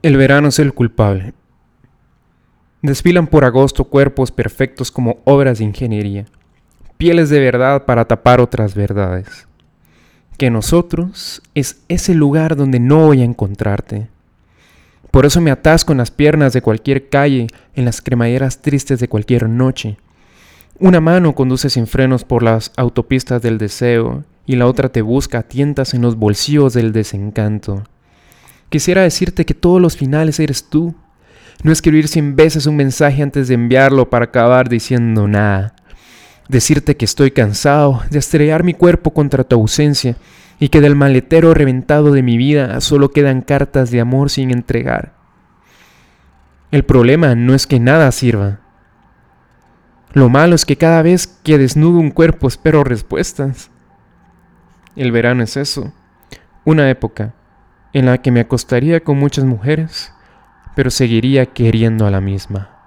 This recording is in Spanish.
El verano es el culpable. Desfilan por agosto cuerpos perfectos como obras de ingeniería, pieles de verdad para tapar otras verdades. Que nosotros es ese lugar donde no voy a encontrarte. Por eso me atasco en las piernas de cualquier calle, en las cremalleras tristes de cualquier noche. Una mano conduce sin frenos por las autopistas del deseo y la otra te busca a tientas en los bolsillos del desencanto. Quisiera decirte que todos los finales eres tú. No escribir cien veces un mensaje antes de enviarlo para acabar diciendo nada. Decirte que estoy cansado de estrellar mi cuerpo contra tu ausencia y que del maletero reventado de mi vida solo quedan cartas de amor sin entregar. El problema no es que nada sirva. Lo malo es que cada vez que desnudo un cuerpo espero respuestas. El verano es eso, una época en la que me acostaría con muchas mujeres, pero seguiría queriendo a la misma.